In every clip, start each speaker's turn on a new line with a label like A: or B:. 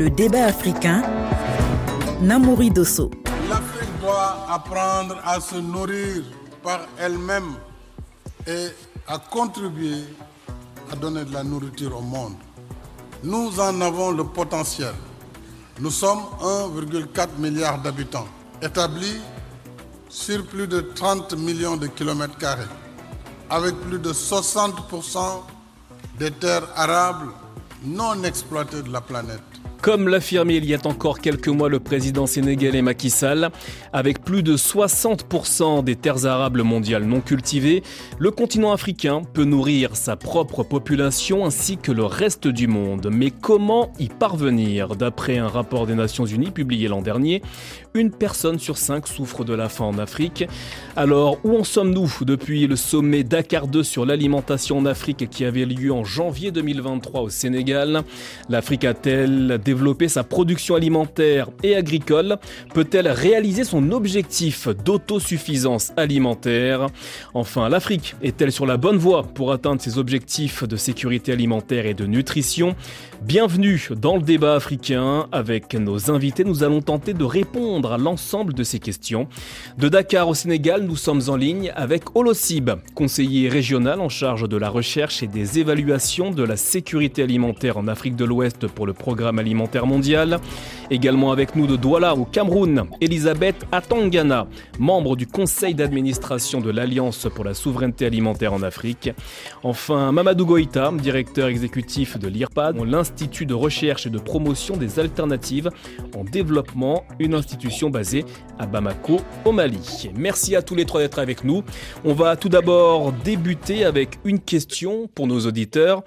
A: Le débat africain, Namouri Dosso.
B: L'Afrique doit apprendre à se nourrir par elle-même et à contribuer à donner de la nourriture au monde. Nous en avons le potentiel. Nous sommes 1,4 milliard d'habitants, établis sur plus de 30 millions de kilomètres carrés, avec plus de 60% des terres arables non exploitées de la planète.
C: Comme l'affirmait il y a encore quelques mois le président sénégalais Macky Sall, avec plus de 60% des terres arables mondiales non cultivées, le continent africain peut nourrir sa propre population ainsi que le reste du monde. Mais comment y parvenir? D'après un rapport des Nations Unies publié l'an dernier, une personne sur cinq souffre de la faim en Afrique. Alors, où en sommes-nous depuis le sommet Dakar 2 sur l'alimentation en Afrique qui avait lieu en janvier 2023 au Sénégal? L'Afrique a-t-elle développer sa production alimentaire et agricole? Peut-elle réaliser son objectif d'autosuffisance alimentaire? Enfin, l'Afrique est-elle sur la bonne voie pour atteindre ses objectifs de sécurité alimentaire et de nutrition? Bienvenue dans le débat africain. Avec nos invités, nous allons tenter de répondre à l'ensemble de ces questions. De Dakar au Sénégal, nous sommes en ligne avec Olosib, conseiller régional en charge de la recherche et des évaluations de la sécurité alimentaire en Afrique de l'Ouest pour le programme alimentaire mondial. Également avec nous de Douala au Cameroun, Elisabeth Atangana, membre du conseil d'administration de l'Alliance pour la souveraineté alimentaire en Afrique. Enfin, Mamadou Goïta, directeur exécutif de l'IRPAD, l'Institut de recherche et de promotion des alternatives en développement, une institution basée à Bamako, au Mali. Merci à tous les trois d'être avec nous. On va tout d'abord débuter avec une question pour nos auditeurs.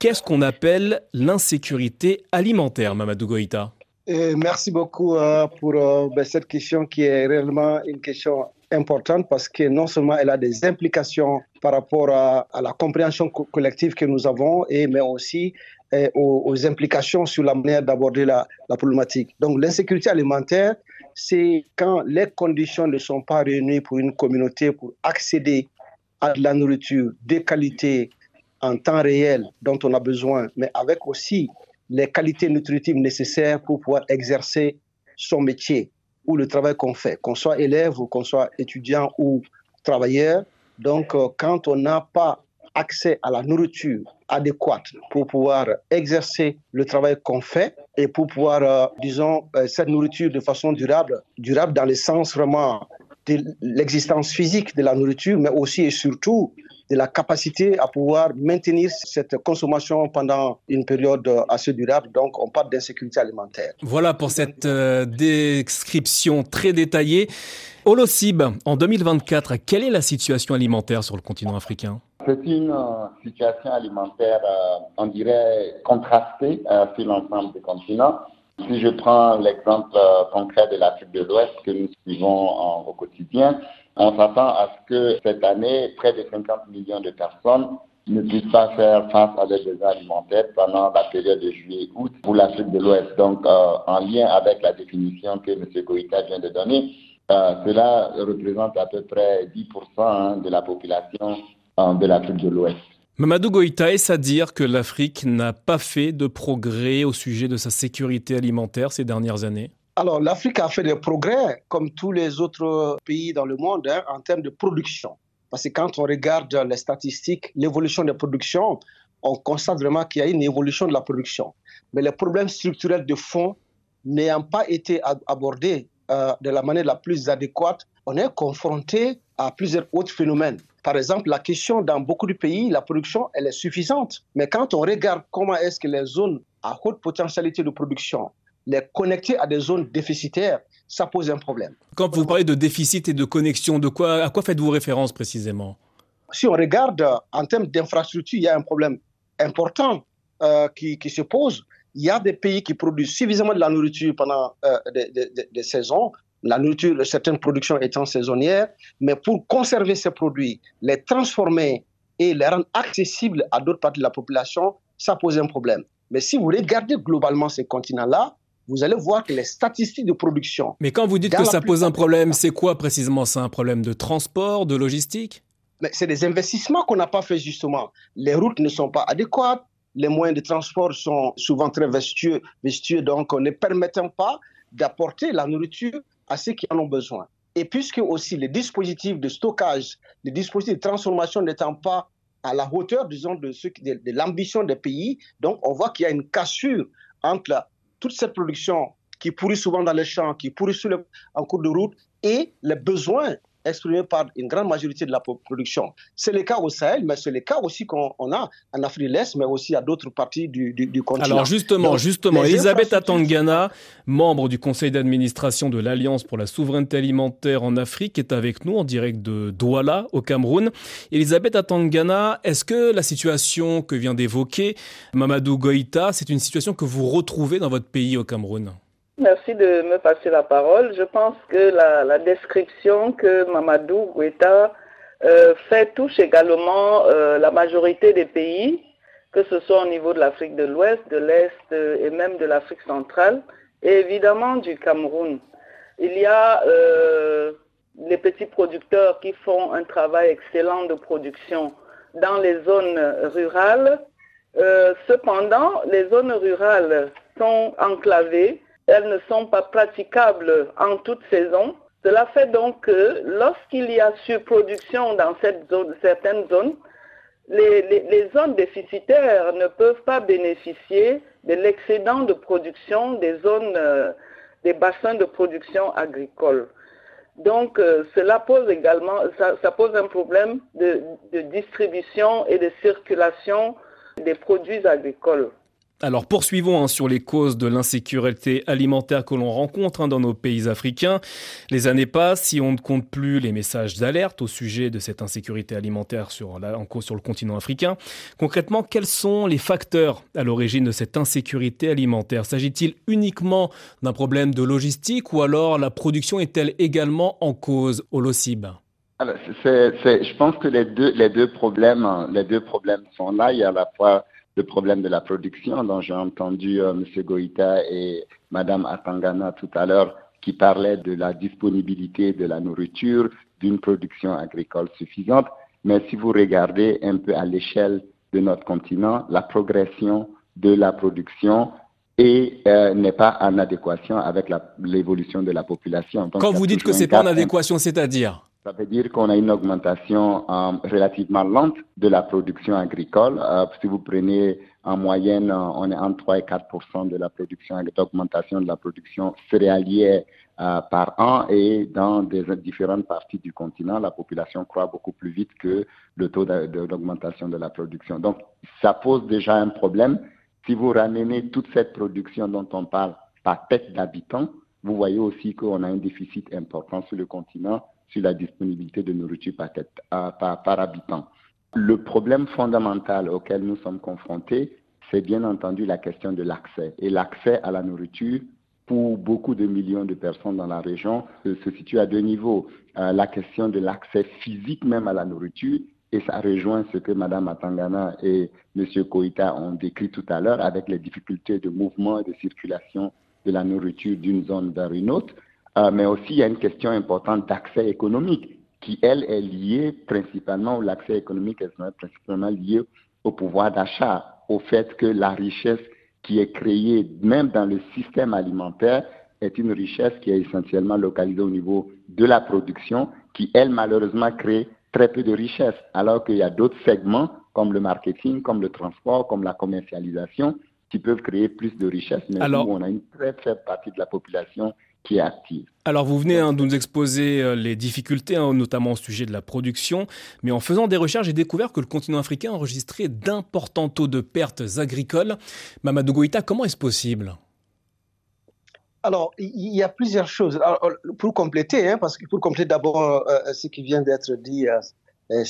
C: Qu'est-ce qu'on appelle l'insécurité alimentaire, Mamadou Goïta?
D: Merci beaucoup euh, pour euh, ben, cette question qui est réellement une question importante parce que non seulement elle a des implications par rapport à, la compréhension collective que nous avons, mais aussi aux, implications sur la manière d'aborder la, problématique. Donc l'insécurité alimentaire, c'est quand les conditions ne sont pas réunies pour une communauté pour accéder à de la nourriture de qualité en temps réel dont on a besoin, mais avec aussi les qualités nutritives nécessaires pour pouvoir exercer son métier ou le travail qu'on fait, qu'on soit élève ou qu'on soit étudiant ou travailleur. Donc, euh, quand on n'a pas accès à la nourriture adéquate pour pouvoir exercer le travail qu'on fait et pour pouvoir, euh, disons, euh, cette nourriture de façon durable, durable dans le sens vraiment de l'existence physique de la nourriture, mais aussi et surtout de la capacité à pouvoir maintenir cette consommation pendant une période assez durable. Donc, on parle d'insécurité alimentaire.
C: Voilà pour cette euh, description très détaillée. Holocib, en 2024, quelle est la situation alimentaire sur le continent africain?
E: C'est une euh, situation alimentaire, euh, on dirait, contrastée sur l'ensemble du continent. Si je prends l'exemple concret de l'Afrique de l'Ouest que nous suivons au quotidien, on s'attend à ce que cette année, près de 50 millions de personnes ne puissent pas faire face à des besoins alimentaires pendant la période de juillet-août pour l'Afrique de l'Ouest. Donc, euh, en lien avec la définition que M. Goïta vient de donner, euh, cela représente à peu près 10% hein, de la population euh, de l'Afrique de l'Ouest.
C: Mamadou Goïta, est-ce à dire que l'Afrique n'a pas fait de progrès au sujet de sa sécurité alimentaire ces dernières années?
D: Alors, l'Afrique a fait des progrès, comme tous les autres pays dans le monde, hein, en termes de production. Parce que quand on regarde les statistiques, l'évolution des productions, on constate vraiment qu'il y a une évolution de la production. Mais les problèmes structurels de fond n'ayant pas été abordés euh, de la manière la plus adéquate, on est confronté à plusieurs autres phénomènes. Par exemple, la question dans beaucoup de pays, la production, elle est suffisante. Mais quand on regarde comment est-ce que les zones à haute potentialité de production les connecter à des zones déficitaires, ça pose un problème.
C: Quand vous parlez de déficit et de connexion, de quoi, à quoi faites-vous référence précisément?
D: Si on regarde en termes d'infrastructure, il y a un problème important euh, qui, qui, se pose. Il y a des pays qui produisent suffisamment de la nourriture pendant euh, des, saisons, la nourriture, certaines productions étant saisonnières, mais pour conserver ces produits, les transformer et les rendre accessibles à d'autres parties de la population, ça pose un problème. Mais si vous regardez globalement ces continents-là, vous allez voir que les statistiques de production.
C: Mais quand vous dites que ça pose un problème, c'est quoi précisément? C'est un problème de transport, de logistique?
D: C'est des investissements qu'on n'a pas fait justement. Les routes ne sont pas adéquates, les moyens de transport sont souvent très vestueux, vestueux donc ne permettant pas d'apporter la nourriture à ceux qui en ont besoin. Et puisque aussi les dispositifs de stockage, les dispositifs de transformation n'étant pas à la hauteur, disons, de, l'ambition des pays, donc on voit qu'il y a une cassure entre toute cette production qui pourrit souvent dans les champs, qui pourrit en cours de route, et les besoins exprimé par une grande majorité de la production. C'est le cas au Sahel, mais c'est le cas aussi qu'on a en Afrique de l'Est, mais aussi à d'autres parties du, continent.
C: Alors justement, justement, Elisabeth Atangana, membre du conseil d'administration de l'Alliance pour la souveraineté alimentaire en Afrique, est avec nous en direct de Douala, au Cameroun. Elisabeth Atangana, est-ce que la situation que vient d'évoquer Mamadou Goïta, c'est une situation que vous retrouvez dans votre pays au Cameroun?
F: Merci de me passer la parole. Je pense que la, description que Mamadou Guetta euh, fait touche également euh, la majorité des pays, que ce soit au niveau de l'Afrique de l'Ouest, de l'Est euh, et même de l'Afrique centrale, et évidemment du Cameroun. Il y a les petits producteurs qui font un travail excellent de production dans les zones rurales. cependant, les zones rurales sont enclavées elles ne sont pas praticables en toute saison. Cela fait donc que lorsqu'il y a surproduction dans certaines zones, les, zones déficitaires ne peuvent pas bénéficier de l'excédent de production des zones, euh, des bassins de production agricole. Donc, euh, cela pose également, ça, pose un problème de distribution et de circulation des produits agricoles.
C: Alors poursuivons hein, sur les causes de l'insécurité alimentaire que l'on rencontre hein, dans nos pays africains. Les années passent, si on ne compte plus les messages d'alerte au sujet de cette insécurité alimentaire sur, sur le continent africain. Concrètement, quels sont les facteurs à l'origine de cette insécurité alimentaire? S'agit-il uniquement d'un problème de logistique ou alors la production est-elle également en cause au LOCIB
E: je pense que les deux, les deux problèmes, les deux problèmes sont là. Il y a à la fois le problème de la production dont j'ai entendu euh, M. Goïta et Mme Atangana tout à l'heure qui parlaient de la disponibilité de la nourriture, d'une production agricole suffisante. Mais si vous regardez un peu à l'échelle de notre continent, la progression de la production euh, n'est pas en adéquation avec l'évolution de la population.
C: Quand vous dites que c'est pas en adéquation, c'est-à-dire?
E: Ça veut dire qu'on a une augmentation euh, relativement lente de la production agricole. Euh, si vous prenez en moyenne, euh, on est entre 3 et 4 de la production, d'augmentation de la production céréalière par an et dans différentes parties du continent, la population croît beaucoup plus vite que le taux d'augmentation de la production. Donc, ça pose déjà un problème. Si vous ramenez toute cette production dont on parle par tête d'habitants, vous voyez aussi qu'on a un déficit important sur le continent sur la disponibilité de nourriture par, par habitant. Le problème fondamental auquel nous sommes confrontés, c'est bien entendu la question de l'accès. Et l'accès à la nourriture, pour beaucoup de millions de personnes dans la région, se situe à deux niveaux. Euh, la question de l'accès physique même à la nourriture, et ça rejoint ce que Mme Atangana et M. Koïta ont décrit tout à l'heure avec les difficultés de mouvement et de circulation de la nourriture d'une zone vers une autre. Euh, mais aussi il y a une question importante d'accès économique qui, elle, est liée principalement, l'accès économique est principalement lié au pouvoir d'achat, au fait que la richesse qui est créée même dans le système alimentaire est une richesse qui est essentiellement localisée au niveau de la production, qui, elle, malheureusement, crée très peu de richesse, alors qu'il y a d'autres segments comme le marketing, comme le transport, comme la commercialisation, qui peuvent créer plus de richesse, mais où on a une très faible partie de la population qui est active.
C: Alors vous venez hein, de nous exposer euh, les difficultés, hein, notamment au sujet de la production, mais en faisant des recherches, j'ai découvert que le continent africain a enregistré d'importants taux de pertes agricoles. Mamadou Goïta, comment est-ce possible?
D: Alors, il y a plusieurs choses. pour compléter, hein, parce que pour compléter d'abord euh, euh, ce qui vient d'être dit, euh,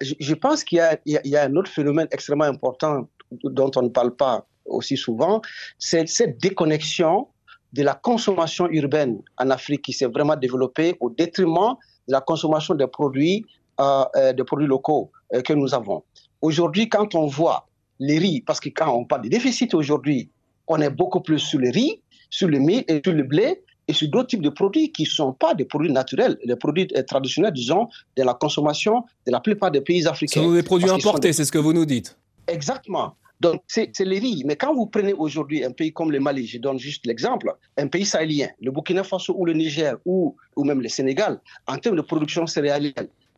D: je, pense qu'il y, y, a un autre phénomène extrêmement important dont on ne parle pas aussi souvent, c'est cette déconnexion de la consommation urbaine en Afrique qui s'est vraiment développée au détriment de la consommation des produits, euh, euh des produits locaux euh, que nous avons. Aujourd'hui, quand on voit les riz, parce que quand on parle de déficit aujourd'hui, on est beaucoup plus sur le riz, sur le mil et sur le blé et sur d'autres types de produits qui ne sont pas des produits naturels, les produits traditionnels, disons, de la consommation de la plupart des pays africains. Ce
C: sont des produits importés, c'est ce que vous nous dites.
D: Exactement. Donc, c'est les riz. Mais quand vous prenez aujourd'hui un pays comme le Mali, je donne juste l'exemple, un pays sahélien, le Burkina Faso ou le Niger ou, même le Sénégal, en termes de production céréalière,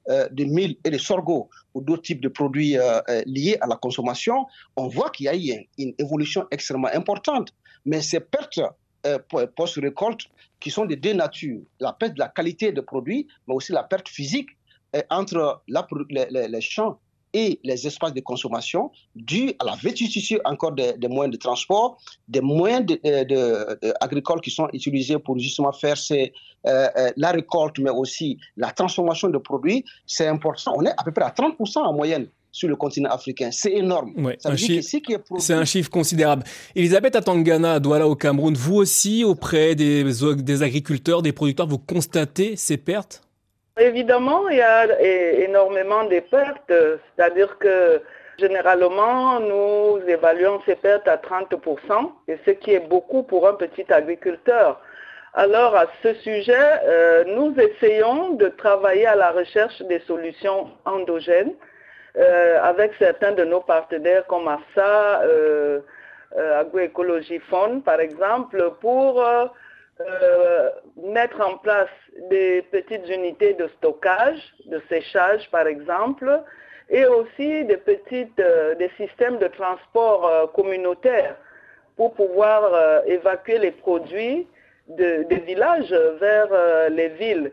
D: euh, de mil et de sorgho ou d'autres types de produits euh, euh, liés à la consommation, on voit qu'il y a eu une évolution extrêmement importante. Mais ces pertes post-récolte qui sont de deux natures, la perte de la qualité des produits, mais aussi la perte physique entre les champs et les espaces de consommation dû à la vétusté encore des, moyens de transport, des moyens de, de, agricoles qui sont utilisés pour justement faire ces, euh, euh, la récolte, mais aussi la transformation de produits. C'est important. On est à peu près à 30% en moyenne sur le continent africain. C'est énorme.
C: c'est un chiffre considérable. Elisabeth Atangana, Douala au Cameroun, vous aussi, auprès des, des agriculteurs, des producteurs, vous constatez ces pertes?
F: Évidemment, il y a énormément de pertes, c'est-à-dire que généralement, nous évaluons ces pertes à 30%, et ce qui est beaucoup pour un petit agriculteur. Alors, à ce sujet, euh, nous essayons de travailler à la recherche des solutions endogènes euh, avec certains de nos partenaires comme ASA, euh, Agroécologie Fond, par exemple, pour euh, mettre en place des petites unités de stockage, de séchage par exemple, et aussi des, petites, euh, des systèmes de transport euh, communautaire pour pouvoir évacuer les produits des villages vers les villes,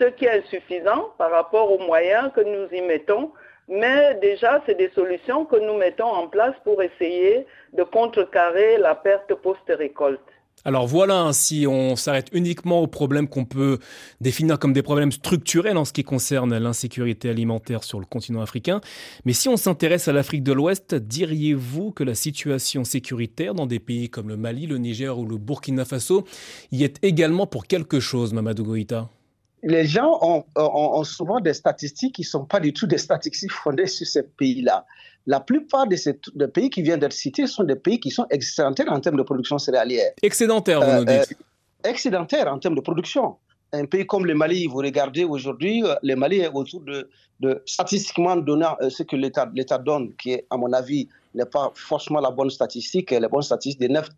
F: ce qui est insuffisant par rapport aux moyens que nous y mettons. Mais déjà, c'est des solutions que nous mettons en place pour essayer de contrecarrer la perte post-récolte.
C: Alors voilà, si on s'arrête uniquement aux problèmes qu'on peut définir comme des problèmes structurels en ce qui concerne l'insécurité alimentaire sur le continent africain, mais si on s'intéresse à l'Afrique de l'Ouest, diriez-vous que la situation sécuritaire dans des pays comme le Mali, le Niger ou le Burkina Faso y est également pour quelque chose, Mamadou Goïta?
D: Les gens ont, souvent des statistiques qui ne sont pas du tout des statistiques fondées sur ces pays-là. La plupart de ces pays qui viennent d'être cités sont des pays qui sont excédentaires en termes de production céréalière.
C: Excédentaires, vous nous dites
D: euh, Excédentaires en termes de production. Un pays comme le Mali, vous regardez aujourd'hui, euh, le Mali est autour de, statistiquement donnant euh, ce que l'État donne, qui est, à mon avis, n'est pas forcément la bonne statistique, la bonne statistique de 9,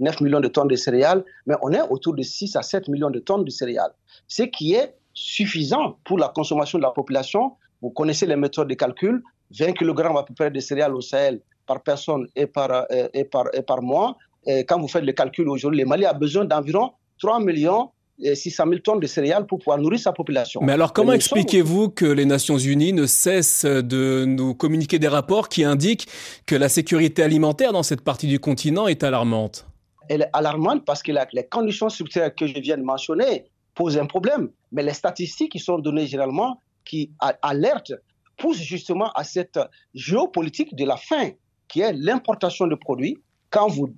D: 9 millions de tonnes de céréales, mais on est autour de 6 à 7 millions de tonnes de céréales, ce qui est suffisant pour la consommation de la population. Vous connaissez les méthodes de calcul, 20 kg à peu près de céréales au Sahel par personne et par, euh, et par, et par mois. Et quand vous faites le calcul aujourd'hui, le Mali a besoin d'environ 3 millions 600 000 tonnes de céréales pour pouvoir nourrir sa population.
C: Mais alors comment expliquez-vous que les Nations Unies ne cessent de nous communiquer des rapports qui indiquent que la sécurité alimentaire dans cette partie du continent est alarmante?
D: Elle est alarmante parce que les conditions structurelles que je viens de mentionner posent un problème. Mais les statistiques qui sont données généralement, qui alertent, poussent justement à cette géopolitique de la faim, qui est l'importation de produits, quand vous,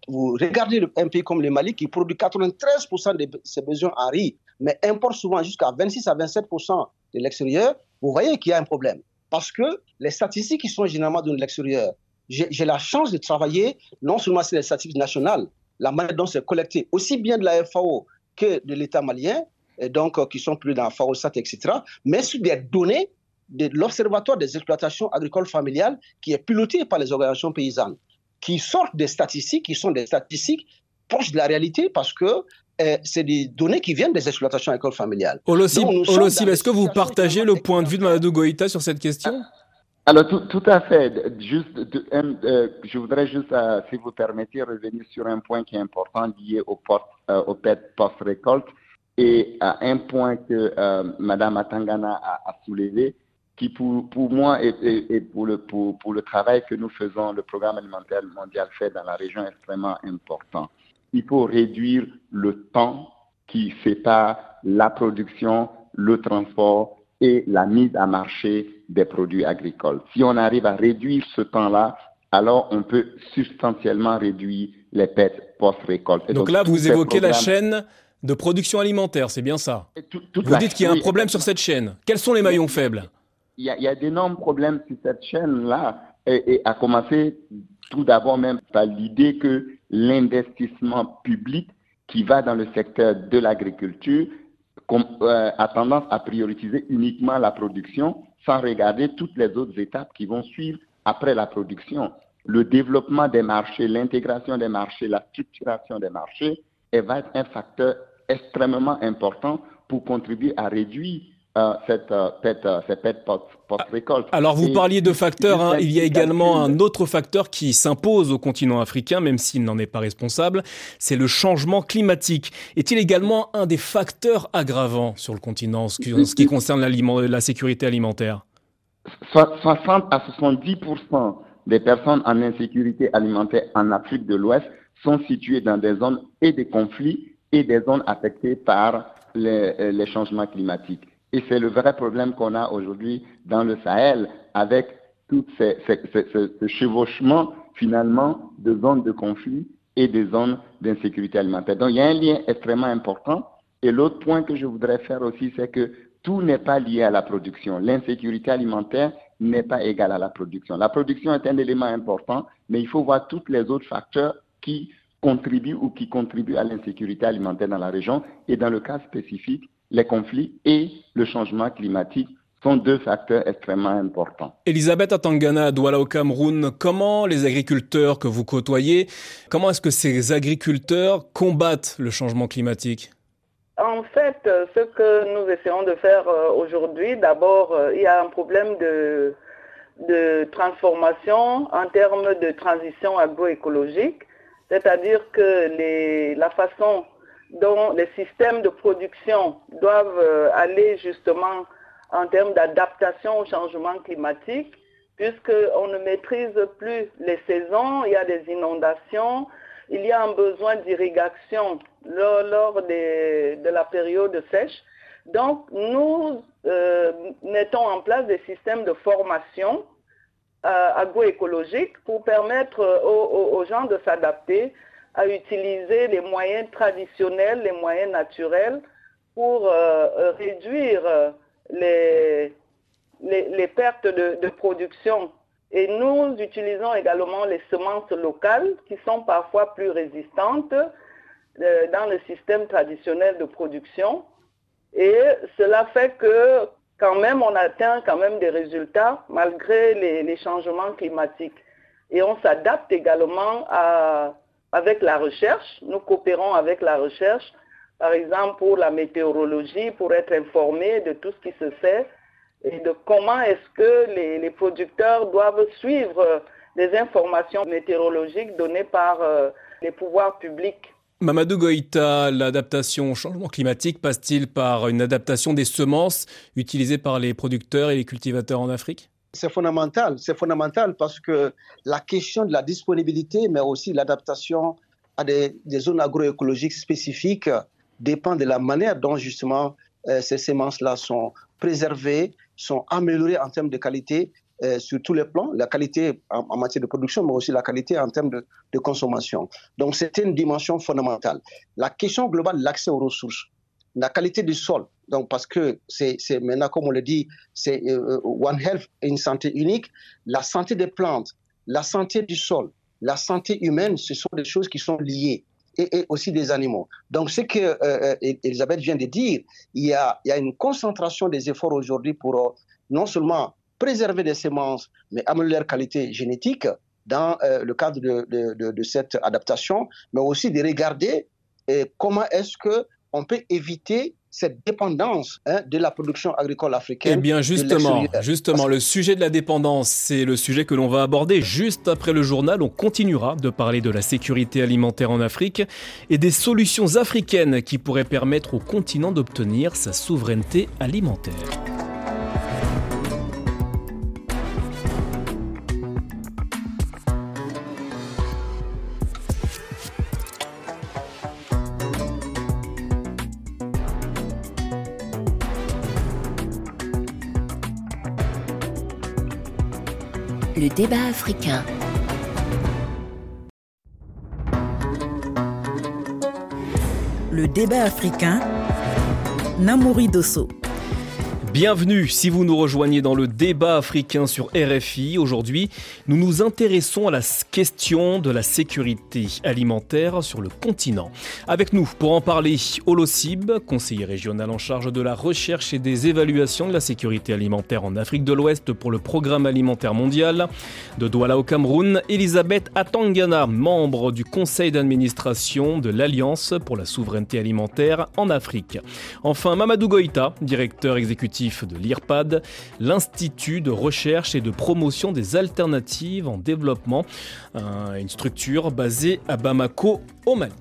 D: regardez un pays comme le Mali qui produit 93% de ses besoins en riz, mais importe souvent jusqu'à 26 à 27% de l'extérieur, vous voyez qu'il y a un problème. Parce que les statistiques qui sont généralement de l'extérieur, j'ai la chance de travailler non seulement sur les statistiques nationales, la manière dont c'est collecté, aussi bien de la FAO que de l'État malien, et donc euh, qui sont plus dans la FAO-SAT, etc., mais sur des données de l'Observatoire des exploitations agricoles familiales qui est piloté par les organisations paysannes qui sortent des statistiques, qui sont des statistiques proches de la réalité parce que euh, c'est des données qui viennent des exploitations agricoles familiales.
C: Olosib, est-ce que vous partagez le point de vue de Mme Goïta sur cette question?
E: Alors tout, à fait. Juste, euh, je voudrais juste, euh, si vous permettez, revenir sur un point qui est important lié au, au PET post-récolte et à un point que Mme Atangana a soulevé, qui pour, pour moi et, et, pour, le, pour, pour, le travail que nous faisons, le programme alimentaire mondial fait dans la région est extrêmement important. Il faut réduire le temps qui sépare la production, le transport et la mise à marché des produits agricoles. Si on arrive à réduire ce temps-là, alors on peut substantiellement réduire les pertes post-récolte.
C: Donc, là, vous évoquez la chaîne de production alimentaire, c'est bien ça Vous dites qu'il y a un problème sur cette chaîne. Quels sont les maillons faibles?
E: Il y a, d'énormes problèmes sur cette chaîne-là, et, à commencer tout d'abord même par l'idée que l'investissement public qui va dans le secteur de l'agriculture euh, a tendance à prioriser uniquement la production sans regarder toutes les autres étapes qui vont suivre après la production. le développement des marchés, l'intégration des marchés, la structuration des marchés, elle va être un facteur extrêmement important pour contribuer à réduire euh, cette, euh, euh, cette, post-récolte.
C: Alors vous parliez de facteurs, hein. il y a également un autre facteur qui s'impose au continent africain, même s'il n'en est pas responsable, c'est le changement climatique. Est-il également un des facteurs aggravants sur le continent en ce qui, concerne la sécurité alimentaire?
E: 60 à 70% des personnes en insécurité alimentaire en Afrique de l'Ouest sont situées dans des zones et des conflits et des zones affectées par les changements climatiques. Et c'est le vrai problème qu'on a aujourd'hui dans le Sahel avec tout ce chevauchement finalement de zones de conflit et des zones d'insécurité alimentaire. Donc il y a un lien extrêmement important. Et l'autre point que je voudrais faire aussi, c'est que tout n'est pas lié à la production. L'insécurité alimentaire n'est pas égale à la production. La production est un élément important, mais il faut voir tous les autres facteurs qui contribuent ou qui contribuent à l'insécurité alimentaire dans la région. Et dans le cas spécifique, les conflits et le changement climatique sont deux facteurs extrêmement importants.
C: Elisabeth Atangana, Douala au Cameroun, comment les agriculteurs que vous côtoyez, comment est-ce que ces agriculteurs combattent le changement climatique?
F: En fait, ce que nous essayons de faire euh, aujourd'hui, d'abord, euh, il y a un problème de, de transformation en termes de transition agroécologique, c'est-à-dire que les, la façon dont les systèmes de production doivent euh, aller justement en termes d'adaptation au changement climatique, puisqu'on ne maîtrise plus les saisons, il y a des inondations, il y a un besoin d'irrigation lors, de la période sèche. Donc, nous euh, mettons en place des systèmes de formation euh, agroécologique pour permettre aux gens de s'adapter à utiliser les moyens traditionnels, les moyens naturels pour euh, réduire euh, les, les, pertes de, production. Et nous utilisons également les semences locales qui sont parfois plus résistantes euh, dans le système traditionnel de production. Et cela fait que quand même, on atteint quand même des résultats malgré les changements climatiques. Et on s'adapte également à, avec la recherche. Nous coopérons avec la recherche, par exemple pour la météorologie, pour être informés de tout ce qui se fait et de comment est-ce que les, producteurs doivent suivre les informations météorologiques données par euh, les pouvoirs publics.
C: Mamadou Goïta, l'adaptation au changement climatique passe-t-il par une adaptation des semences utilisées par les producteurs et les cultivateurs en Afrique?
D: C'est fondamental. C'est fondamental parce que la question de la disponibilité, mais aussi l'adaptation à des, zones agroécologiques spécifiques dépend de la manière dont justement euh, ces semences-là sont préservées, sont améliorées en termes de qualité euh, sur tous les plans, la qualité en, matière de production, mais aussi la qualité en termes de, de consommation. Donc c'est une dimension fondamentale. La question globale de l'accès aux ressources, la qualité du sol, donc, parce que c'est maintenant, comme on le dit, c'est euh, euh, One Health, une santé unique. La santé des plantes, la santé du sol, la santé humaine, ce sont des choses qui sont liées. Et, aussi des animaux. Donc, ce que euh, Elisabeth vient de dire, il y, a, une concentration des efforts aujourd'hui pour non seulement préserver des semences, mais améliorer leur qualité génétique dans le cadre de, de, de, cette adaptation, mais aussi de regarder comment est-ce que on peut éviter cette dépendance hein, de la production agricole africaine.
C: Eh bien, justement, justement, le sujet de la dépendance, c'est le sujet que l'on va aborder juste après le journal. On continuera de parler de la sécurité alimentaire en Afrique et des solutions africaines qui pourraient permettre au continent d'obtenir sa souveraineté alimentaire.
A: Débat africain. Le débat africain. Namouri Dosso.
C: Bienvenue si vous nous rejoignez dans le débat africain sur RFI. Aujourd'hui, nous nous intéressons à la question de la sécurité alimentaire sur le continent. Avec nous, pour en parler, Olosib, conseiller régional en charge de la recherche et des évaluations de la sécurité alimentaire en Afrique de l'Ouest pour le Programme alimentaire mondial. De Douala au Cameroun, Elisabeth Atangana, membre du conseil d'administration de l'Alliance pour la souveraineté alimentaire en Afrique. Enfin, Mamadou Goïta, directeur exécutif de l'IRPAD, l'Institut de recherche et de promotion des alternatives en développement, une structure basée à Bamako, au Mali.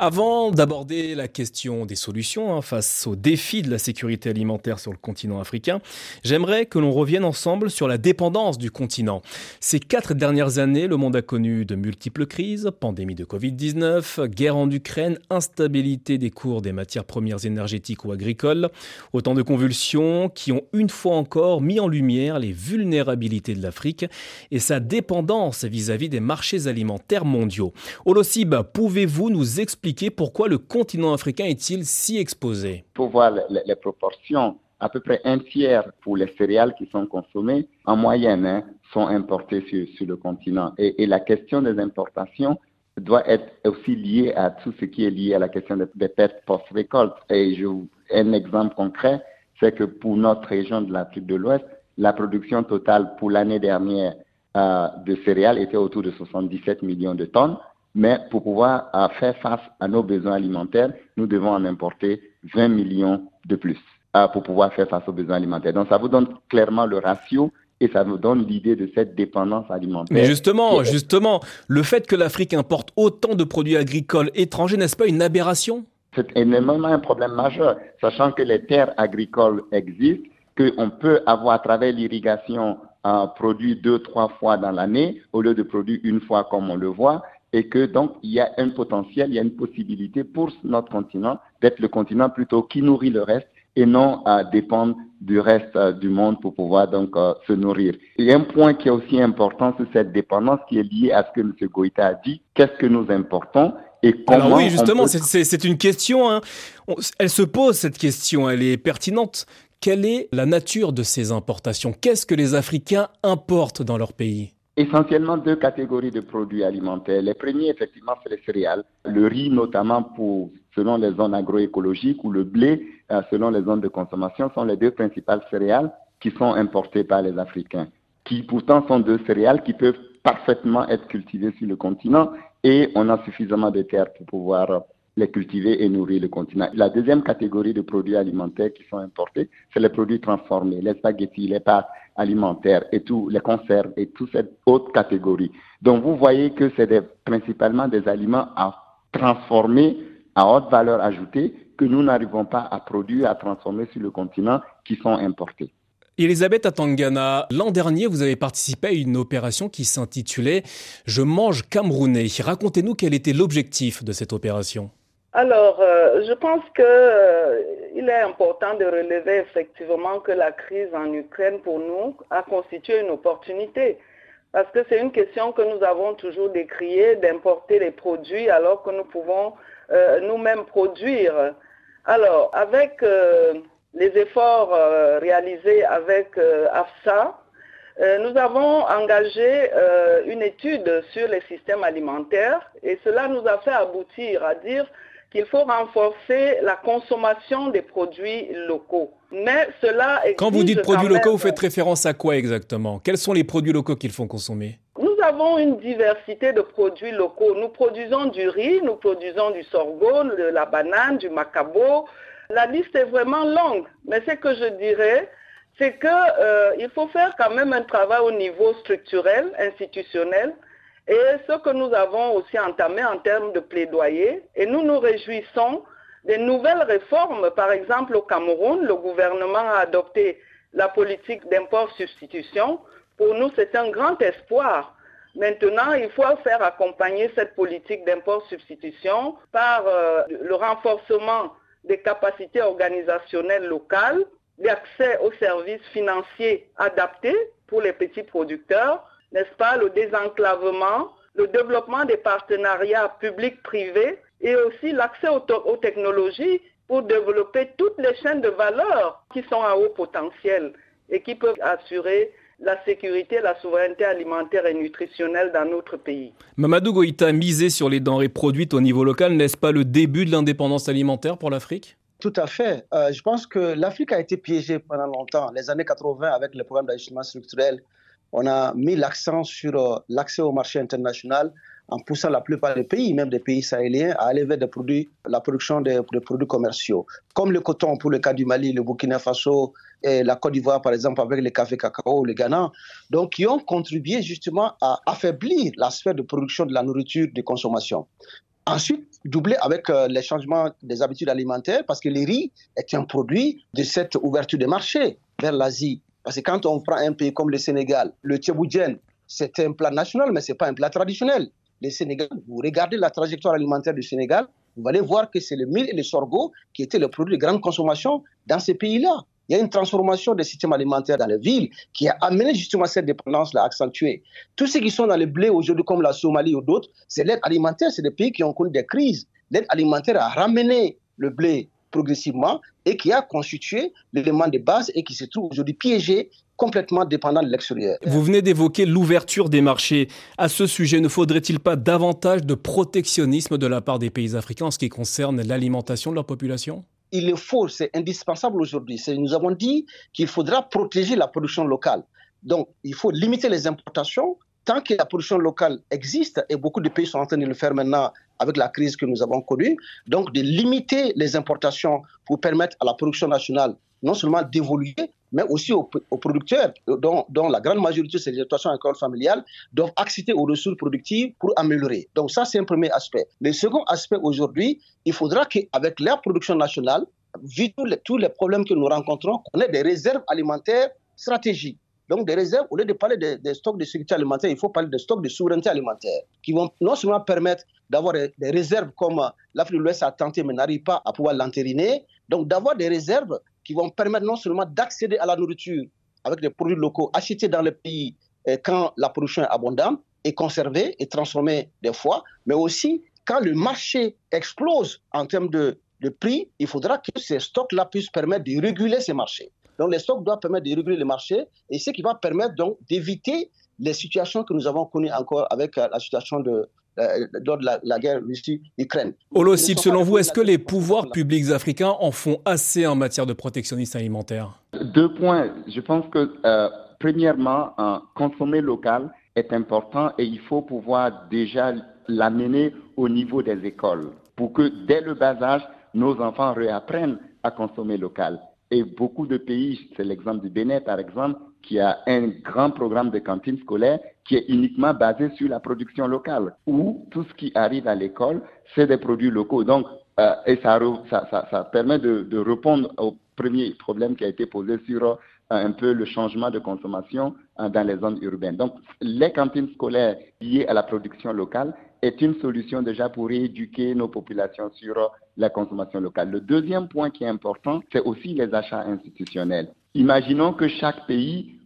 C: Avant d'aborder la question des solutions hein, face aux défis de la sécurité alimentaire sur le continent africain, j'aimerais que l'on revienne ensemble sur la dépendance du continent. Ces quatre dernières années, le monde a connu de multiples crises, pandémie de Covid-19, guerre en Ukraine, instabilité des cours des matières premières énergétiques ou agricoles, autant de convulsions qui ont une fois encore mis en lumière les vulnérabilités de l'Afrique et sa dépendance vis-à-vis des marchés alimentaires mondiaux. Olosib, pouvez-vous nous expliquer pourquoi le continent africain est-il si exposé
E: Pour voir les, proportions, à peu près un tiers pour les céréales qui sont consommées, en moyenne, hein, sont importées sur, le continent. Et, la question des importations doit être aussi liée à tout ce qui est lié à la question des, pertes post-récolte. Et un exemple concret, c'est que pour notre région de l'Afrique de l'Ouest, la production totale pour l'année dernière euh, de céréales était autour de 77 millions de tonnes. Mais pour pouvoir euh, faire face à nos besoins alimentaires, nous devons en importer 20 millions de plus euh, pour pouvoir faire face aux besoins alimentaires. Donc ça vous donne clairement le ratio et ça vous donne l'idée de cette dépendance alimentaire.
C: Mais justement, justement, le fait que l'Afrique importe autant de produits agricoles étrangers, n'est-ce pas une aberration?
E: C'est énormément un problème majeur, sachant que les terres agricoles existent, qu'on peut avoir à travers l'irrigation un euh, produit deux, trois fois dans l'année au lieu de produire une fois comme on le voit et que donc il y a un potentiel, il y a une possibilité pour notre continent d'être le continent plutôt qui nourrit le reste et non à dépendre du reste euh, du monde pour pouvoir donc euh, se nourrir. Il y a un point qui est aussi important sur cette dépendance qui est lié à ce que M. Goïta a dit. Qu'est-ce que nous importons et comment
C: Alors oui, justement, c'est une question. Hein. Elle se pose cette question, elle est pertinente. Quelle est la nature de ces importations? Qu'est-ce que les Africains importent dans leur pays?
E: Essentiellement deux catégories de produits alimentaires. Les premiers, effectivement, c'est les céréales. Le riz, notamment pour, selon les zones agroécologiques, ou le blé, euh, selon les zones de consommation, sont les deux principales céréales qui sont importées par les Africains, qui pourtant sont deux céréales qui peuvent parfaitement être cultivées sur le continent et on a suffisamment de terres pour pouvoir les cultiver et nourrir le continent. La deuxième catégorie de produits alimentaires qui sont importés, c'est les produits transformés, les spaghettis, les pâtes alimentaires et tout, les conserves et toute cette autre catégorie. Donc vous voyez que c'est principalement des aliments à transformer à haute valeur ajoutée que nous n'arrivons pas à produire, à transformer sur le continent qui sont importés.
C: Elisabeth Atangana, l'an dernier, vous avez participé à une opération qui s'intitulait Je mange camerounais. Racontez-nous quel était l'objectif de cette opération.
F: Alors, euh, je pense qu'il euh, est important de relever effectivement que la crise en Ukraine pour nous a constitué une opportunité. Parce que c'est une question que nous avons toujours décriée d'importer les produits alors que nous pouvons euh, nous-mêmes produire. Alors, avec les efforts réalisés avec AFSA, nous avons engagé une étude sur les systèmes alimentaires et cela nous a fait aboutir à dire qu'il faut renforcer la consommation des produits locaux. Mais cela
C: Quand vous dites produits locaux, vous faites référence à quoi exactement? Quels sont les produits locaux qu'il faut consommer?
F: Nous avons une diversité de produits locaux. Nous produisons du riz, nous produisons du sorgho, de la banane, du macabo. La liste est vraiment longue. Mais ce que je dirais, c'est qu'il euh, faut faire quand même un travail au niveau structurel, institutionnel, et ce que nous avons aussi entamé en termes de plaidoyer, et nous nous réjouissons des nouvelles réformes. Par exemple, au Cameroun, le gouvernement a adopté la politique d'import-substitution. Pour nous, c'est un grand espoir. Maintenant, il faut faire accompagner cette politique d'import-substitution par euh, le renforcement des capacités organisationnelles locales, l'accès aux services financiers adaptés pour les petits producteurs, n'est-ce pas, le désenclavement, le développement des partenariats publics-privés et aussi l'accès aux, technologies pour développer toutes les chaînes de valeur qui sont à haut potentiel et qui peuvent assurer la sécurité, la souveraineté alimentaire et nutritionnelle dans notre pays.
C: Mamadou Goïta, miser sur les denrées produites au niveau local, n'est-ce pas le début de l'indépendance alimentaire pour l'Afrique?
D: Tout à fait. Euh, je pense que l'Afrique a été piégée pendant longtemps. Les années 80, avec le programme d'ajustement structurel, on a mis l'accent sur euh, l'accès au marché international en poussant la plupart des pays, même des pays sahéliens, à aller vers la production de, produits commerciaux, comme le coton pour le cas du Mali, le Burkina Faso et la Côte d'Ivoire, par exemple, avec le café cacao, le Ghana, donc qui ont contribué justement à affaiblir la sphère de production de la nourriture de consommation. Ensuite, doublé avec euh, les changements des habitudes alimentaires, parce que le riz est un produit de cette ouverture des marchés vers l'Asie. Parce que quand on prend un pays comme le Sénégal, le tchéboudjen, c'est un plat national, mais ce n'est pas un plat traditionnel le Sénégal, vous regardez la trajectoire alimentaire du Sénégal, vous allez voir que c'est le mil et le sorgho qui étaient les produits de grande consommation dans ces pays-là. Il y a une transformation des systèmes alimentaires dans les villes qui a amené justement cette dépendance-là accentuée. Tous ceux qui sont dans les blés aujourd'hui, comme la Somalie ou d'autres, c'est l'aide alimentaire, c'est des pays qui ont connu des crises. L'aide alimentaire a ramené le blé progressivement et qui a constitué l'élément de base et qui se trouve aujourd'hui piégé complètement dépendant de l'extérieur.
C: Vous venez d'évoquer l'ouverture des marchés. À ce sujet, ne faudrait-il pas davantage de protectionnisme de la part des pays africains en ce qui concerne l'alimentation de leur population?
D: Il le faut, c'est indispensable aujourd'hui. Nous avons dit qu'il faudra protéger la production locale. Donc, il faut limiter les importations tant que la production locale existe, et beaucoup de pays sont en train de le faire maintenant avec la crise que nous avons connue, donc de limiter les importations pour permettre à la production nationale non seulement d'évoluer, mais aussi aux, producteurs, dont, la grande majorité, c'est les exploitations agricoles familiales, doivent accéder aux ressources productives pour améliorer. Donc ça, c'est un premier aspect. Le second aspect aujourd'hui, il faudra qu'avec la production nationale, vu tous les, tous les problèmes que nous rencontrons, qu'on ait des réserves alimentaires stratégiques. Donc des réserves, au lieu de parler des, stocks de sécurité alimentaire, il faut parler des stocks de souveraineté alimentaire, qui vont non seulement permettre d'avoir des, réserves comme l'Afrique de l'Ouest a tenté mais n'arrive pas à pouvoir l'entériner, donc d'avoir des réserves qui vont permettre non seulement d'accéder à la nourriture avec des produits locaux achetés dans le pays euh, quand la production est abondante et conservée et transformée des fois, mais aussi quand le marché explose en termes de, de prix, il faudra que ces stocks-là puissent permettre de réguler ces marchés. Donc les stocks doivent permettre de réguler les marchés et ce qui va permettre donc d'éviter les situations que nous avons connues encore avec euh, la situation de, lors de la, guerre Russie-Ukraine.
C: Olosip, selon vous, est-ce que les pouvoirs publics africains en font assez en matière de protectionnisme alimentaire?
E: Deux points. Je pense que, euh, premièrement, consommer local est important et il faut pouvoir déjà l'amener au niveau des écoles pour que dès le bas âge, nos enfants réapprennent à consommer local. Et beaucoup de pays, c'est l'exemple du Bénin par exemple, qui a un grand programme de cantine scolaire qui est uniquement basé sur la production locale, où tout ce qui arrive à l'école, c'est des produits locaux. Donc, euh, et ça, permet de, de, répondre au premier problème qui a été posé sur euh, un peu le changement de consommation euh, dans les zones urbaines. Donc, les cantines scolaires liées à la production locale est une solution déjà pour éduquer nos populations sur la consommation locale. Le deuxième point qui est important, c'est aussi les achats institutionnels. Imaginons que chaque pays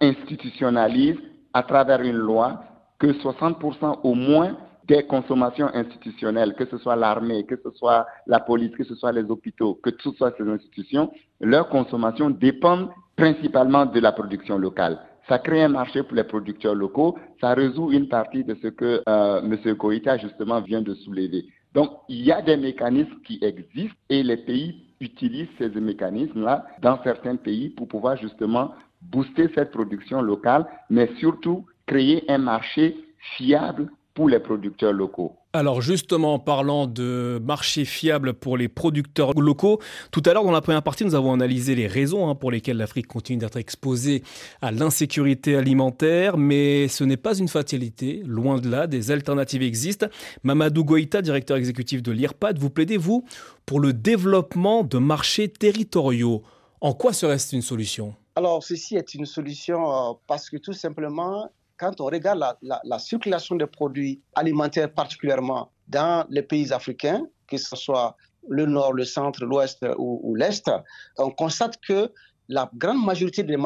E: institutionnalise à travers une loi que 60% au moins des consommations institutionnelles, que ce soit l'armée, que ce soit la police, que ce soit les hôpitaux, que ce soit ces institutions, leurs consommations dépendent principalement de la production locale. Ça crée un marché pour les producteurs locaux, ça résout une partie de ce que euh, M. Koïta justement vient de soulever. Donc, il y a des mécanismes qui existent et les pays utilisent ces mécanismes-là dans certains pays pour pouvoir justement booster cette production locale, mais surtout créer un marché fiable pour les producteurs locaux.
C: Alors justement, en parlant de marché fiable pour les producteurs locaux, tout à l'heure dans la première partie, nous avons analysé les raisons hein, pour lesquelles l'Afrique continue d'être exposée à l'insécurité alimentaire, mais ce n'est pas une fatalité, loin de là, des alternatives existent. Mamadou Goïta, directeur exécutif de l'IRPAD, vous plaidez, vous, pour le développement de marchés territoriaux. En quoi serait-ce une solution?
D: Alors, ceci est une solution euh, parce que tout simplement, quand on regarde la, circulation des produits alimentaires, particulièrement dans les pays africains, que ce soit le nord, le centre, l'ouest ou, l'est, on constate que la grande majorité des,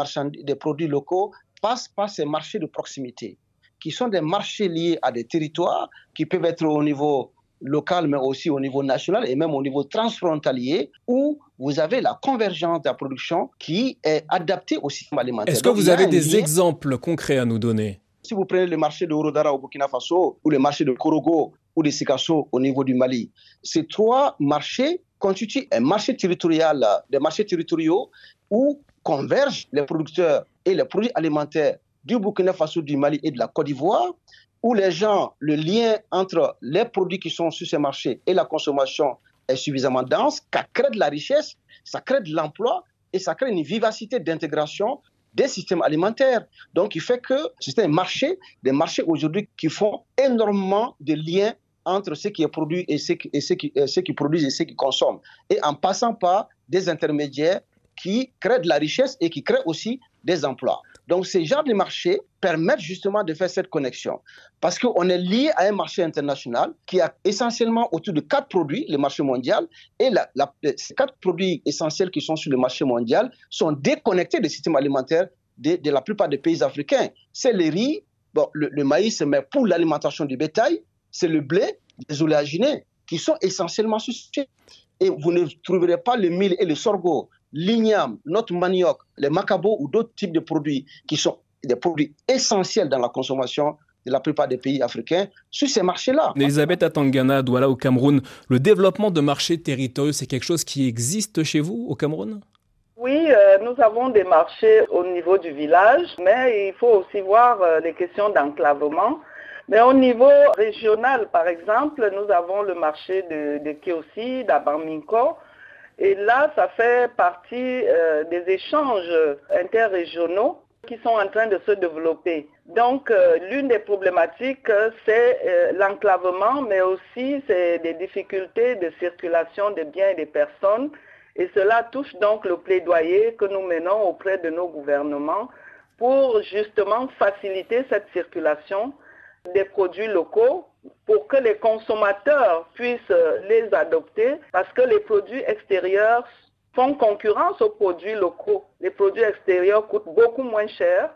D: des produits locaux passent par ces marchés de proximité, qui sont des marchés liés à des territoires, qui peuvent être au niveau local, mais aussi au niveau national et même au niveau transfrontalier, où vous avez la convergence de la production qui est adaptée au système alimentaire.
C: Est-ce que vous avez des exemples concrets à nous donner?
D: Si vous prenez le marché de Orodara au Burkina Faso ou le marché de Korogo ou de Sikasso au niveau du Mali, ces trois marchés constituent un marché territorial, des marchés territoriaux où convergent les producteurs et les produits alimentaires du Burkina Faso, du Mali et de la Côte d'Ivoire, où les gens, le lien entre les produits qui sont sur ces marchés et la consommation est suffisamment dense, ça crée de la richesse, ça crée de l'emploi et ça crée une vivacité d'intégration des systèmes alimentaires. Donc, il fait que c'est un marché, des marchés aujourd'hui qui font énormément de liens entre ce qui est produit et ce qui, et ce qui, ce qui produisent et ce qui consomment. Et en passant par des intermédiaires qui créent de la richesse et qui créent aussi des emplois. Donc, ces genres de marchés permettent justement de faire cette connexion. Parce qu'on est lié à un marché international qui a essentiellement autour de quatre produits, le marché mondial, et ces quatre produits essentiels qui sont sur le marché mondial sont déconnectés des systèmes alimentaires de, la plupart des pays africains. C'est le riz, bon, le, le maïs, mais pour l'alimentation du bétail, c'est le blé, les oléagineux, qui sont essentiellement suspects. Et vous ne trouverez pas le mil et le sorgho l'igname, notre manioc, les macabos ou d'autres types de produits qui sont des produits essentiels dans la consommation de la plupart des pays africains sur ces marchés-là.
C: Elisabeth Atangana, Douala au Cameroun, le développement de marchés territoriaux, c'est quelque chose qui existe chez vous au Cameroun?
F: Oui, euh, nous avons des marchés au niveau du village, mais il faut aussi voir euh, les questions d'enclavement. Mais au niveau régional, par exemple, nous avons le marché de, de Kiosi, d'Abaminko, et là, ça fait partie euh, des échanges interrégionaux qui sont en train de se développer. Donc, euh, l'une des problématiques, c'est euh, l'enclavement, mais aussi c'est des difficultés de circulation des biens et des personnes. Et cela touche donc le plaidoyer que nous menons auprès de nos gouvernements pour justement faciliter cette circulation des produits locaux pour que les consommateurs puissent les adopter parce que les produits extérieurs font concurrence aux produits locaux. Les produits extérieurs coûtent beaucoup moins cher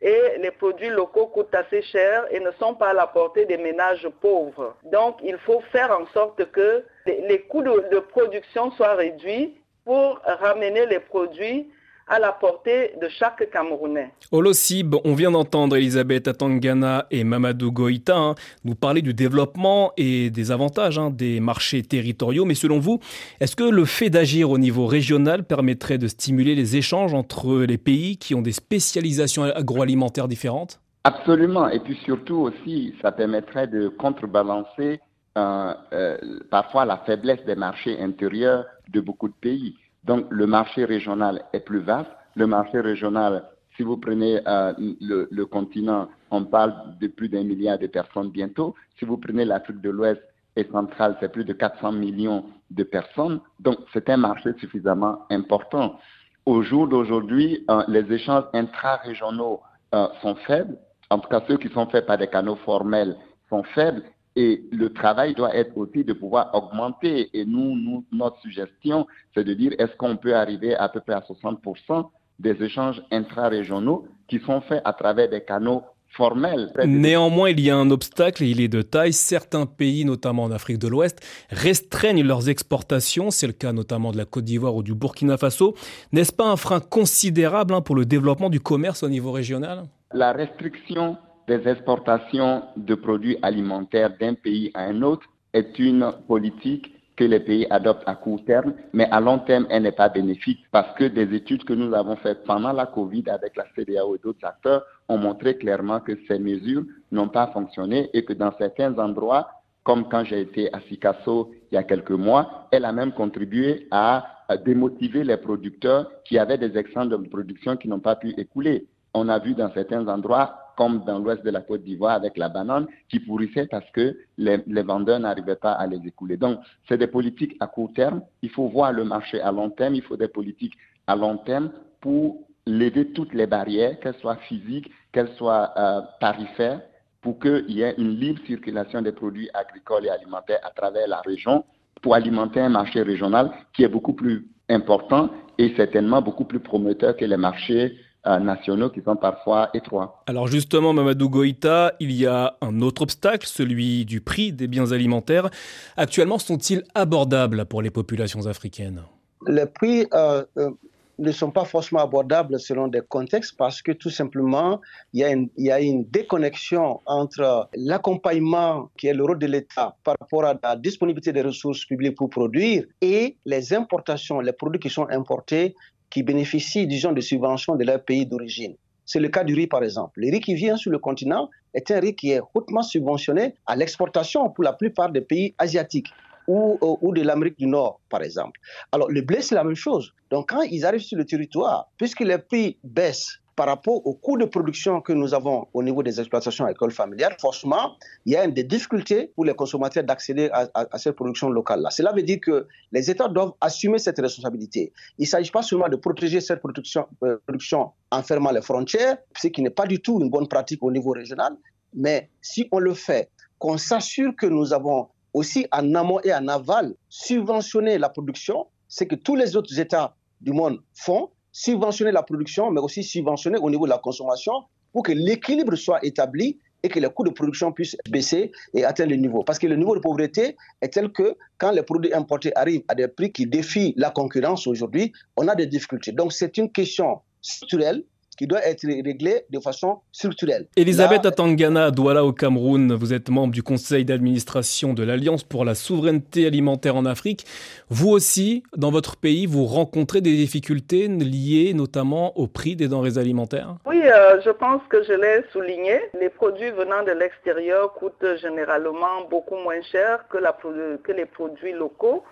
F: et les produits locaux coûtent assez cher et ne sont pas à la portée des ménages pauvres. Donc, il faut faire en sorte que les coûts de, production soient réduits pour ramener les produits à la portée de chaque Camerounais.
C: Olosib, on vient d'entendre Elisabeth Atangana et Mamadou Goïta hein, nous parler du développement et des avantages hein, des marchés territoriaux. Mais selon vous, est-ce que le fait d'agir au niveau régional permettrait de stimuler les échanges entre les pays qui ont des spécialisations agroalimentaires différentes?
E: Absolument. Et puis surtout aussi, ça permettrait de contrebalancer euh, euh, parfois la faiblesse des marchés intérieurs de beaucoup de pays. Donc le marché régional est plus vaste. Le marché régional, si vous prenez euh, le, continent, on parle de plus d'un milliard de personnes bientôt. Si vous prenez l'Afrique de l'Ouest et centrale, c'est plus de 400 millions de personnes. Donc c'est un marché suffisamment important. Au jour d'aujourd'hui, euh, les échanges intra-régionaux euh, sont faibles. En tout cas, ceux qui sont faits par des canaux formels sont faibles. Et le travail doit être aussi de pouvoir augmenter. Et nous, nous notre suggestion, c'est de dire est-ce qu'on peut arriver à peu près à 60% des échanges intra-régionaux qui sont faits à travers des canaux formels?
C: Néanmoins, il y a un obstacle et il est de taille. Certains pays, notamment en Afrique de l'Ouest, restreignent leurs exportations. C'est le cas notamment de la Côte d'Ivoire ou du Burkina Faso. N'est-ce pas un frein considérable hein, pour le développement du commerce au niveau régional?
E: La restriction des exportations de produits alimentaires d'un pays à un autre est une politique que les pays adoptent à court terme, mais à long terme, elle n'est pas bénéfique parce que des études que nous avons faites pendant la COVID avec la CDAO et d'autres acteurs ont montré clairement que ces mesures n'ont pas fonctionné et que dans certains endroits, comme quand j'ai été à Picasso il y a quelques mois, elle a même contribué à démotiver les producteurs qui avaient des excédents de production qui n'ont pas pu écouler. On a vu dans certains endroits comme dans l'ouest de la Côte d'Ivoire avec la banane, qui pourrissait parce que les, vendeurs n'arrivaient pas à les écouler. Donc, c'est des politiques à court terme. Il faut voir le marché à long terme. Il faut des politiques à long terme pour lever toutes les barrières, qu'elles soient physiques, qu'elles soient euh, tarifaires, pour qu'il y ait une libre circulation des produits agricoles et alimentaires à travers la région pour alimenter un marché régional qui est beaucoup plus important et certainement beaucoup plus prometteur que les marchés nationaux qui sont parfois étroits.
C: Alors justement, Mamadou Goïta, il y a un autre obstacle, celui du prix des biens alimentaires. Actuellement, sont-ils abordables pour les populations africaines?
D: Les prix euh, euh, ne sont pas forcément abordables selon des contextes parce que tout simplement, il y a une, il y a une déconnexion entre l'accompagnement qui est le rôle de l'État par rapport à la disponibilité des ressources publiques pour produire et les importations, les produits qui sont importés qui bénéficient, disons, de subventions de leur pays d'origine. C'est le cas du riz, par exemple. Le riz qui vient sur le continent est un riz qui est hautement subventionné à l'exportation pour la plupart des pays asiatiques ou, ou de l'Amérique du Nord, par exemple. Alors, le blé, c'est la même chose. Donc, quand ils arrivent sur le territoire, puisque les prix baissent par rapport au coût de production que nous avons au niveau des exploitations agricoles familiales, forcément, il y a des difficultés pour les consommateurs d'accéder à, cette production locale-là. Cela veut dire que les États doivent assumer cette responsabilité. Il ne s'agit pas seulement de protéger cette production, euh, production en fermant les frontières, ce qui n'est pas du tout une bonne pratique au niveau régional, mais si on le fait, qu'on s'assure que nous avons aussi en amont et en aval subventionné la production, c'est que tous les autres États du monde font, subventionner la production, mais aussi subventionner au niveau de la consommation pour que l'équilibre soit établi et que les coûts de production puissent baisser et atteindre le niveau. Parce que le niveau de pauvreté est tel que quand les produits importés arrivent à des prix qui défient la concurrence aujourd'hui, on a des difficultés. Donc c'est une question structurelle qui doit être réglée de façon structurelle.
C: Elisabeth Là, Atangana, Douala au Cameroun, vous êtes membre du conseil d'administration de l'Alliance pour la souveraineté alimentaire en Afrique. Vous aussi, dans votre pays, vous rencontrez des difficultés liées notamment au prix des denrées alimentaires?
F: Oui, euh, je pense que je l'ai souligné. Les produits venant de l'extérieur coûtent généralement beaucoup moins cher que, la, que les produits locaux.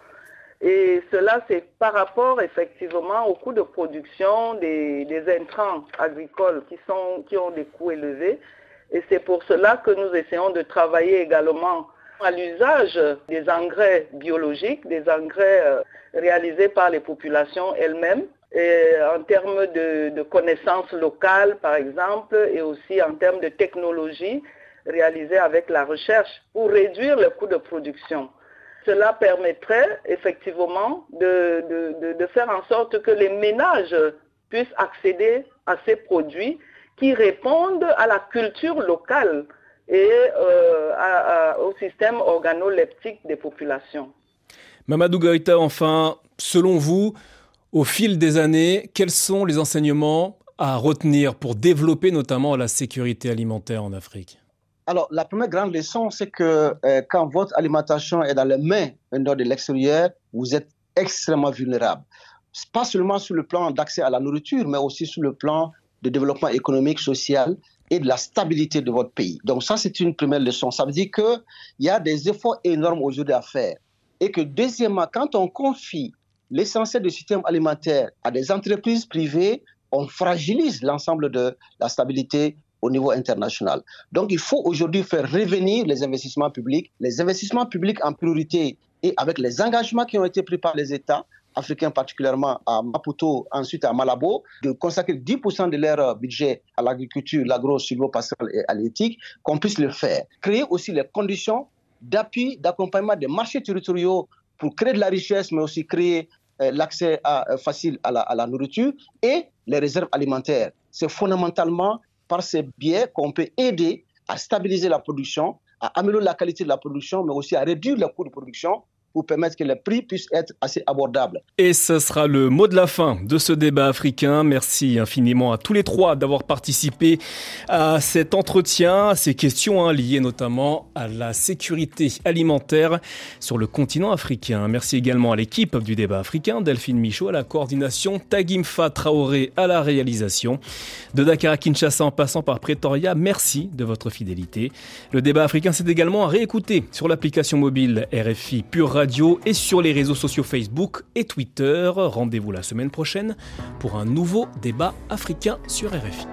F: Et cela, c'est par rapport effectivement au coût de production des, intrants agricoles qui, sont, qui ont des coûts élevés. Et c'est pour cela que nous essayons de travailler également à l'usage des engrais biologiques, des engrais euh, réalisés par les populations elles-mêmes, en termes de, connaissances locales, par exemple, et aussi en termes de technologie réalisée avec la recherche pour réduire le coût de production cela permettrait effectivement de, faire en sorte que les ménages puissent accéder à ces produits qui répondent à la culture locale et euh, au système organoleptique des populations.
C: Mamadou Gaïta, enfin, selon vous, au fil des années, quels sont les enseignements à retenir pour développer notamment la sécurité alimentaire en Afrique?
D: Alors, la première grande leçon, c'est que euh, quand votre alimentation est dans les mains de l'extérieur, vous êtes extrêmement vulnérable. Pas seulement sur le plan d'accès à la nourriture, mais aussi sur le plan de développement économique, social et de la stabilité de votre pays. Donc ça, c'est une première leçon. Ça veut dire qu'il y a des efforts énormes aujourd'hui à faire. Et que deuxièmement, quand on confie l'essentiel du système alimentaire à des entreprises privées, on fragilise l'ensemble de la stabilité au niveau international. Donc il faut aujourd'hui faire revenir les investissements publics, les investissements publics en priorité et avec les engagements qui ont été pris par les États africains, particulièrement à Maputo, ensuite à Malabo, de consacrer 10% de leur budget à l'agriculture, l'agro, pastorale et à l'éthique, qu'on puisse le faire. Créer aussi les conditions d'appui, d'accompagnement des marchés territoriaux pour créer de la richesse, mais aussi créer euh, l'accès euh, facile à la, à la nourriture et les réserves alimentaires. C'est fondamentalement par ces biais qu'on peut aider à stabiliser la production, à améliorer la qualité de la production, mais aussi à réduire le coût de production pour permettre que les prix puissent être assez abordables.
C: Et ce sera le mot de la fin de ce débat africain. Merci infiniment à tous les trois d'avoir participé à cet entretien, à ces questions hein, liées notamment à la sécurité alimentaire sur le continent africain. Merci également à l'équipe du débat africain, Delphine Michaud à la coordination, Tagimfa Traoré à la réalisation. De Dakar à Kinshasa en passant par Pretoria, merci de votre fidélité. Le débat africain, c'est également à réécouter sur l'application mobile RFI Pure Radio et sur les réseaux sociaux Facebook et Twitter. Rendez-vous la semaine prochaine pour un nouveau débat africain sur RFI.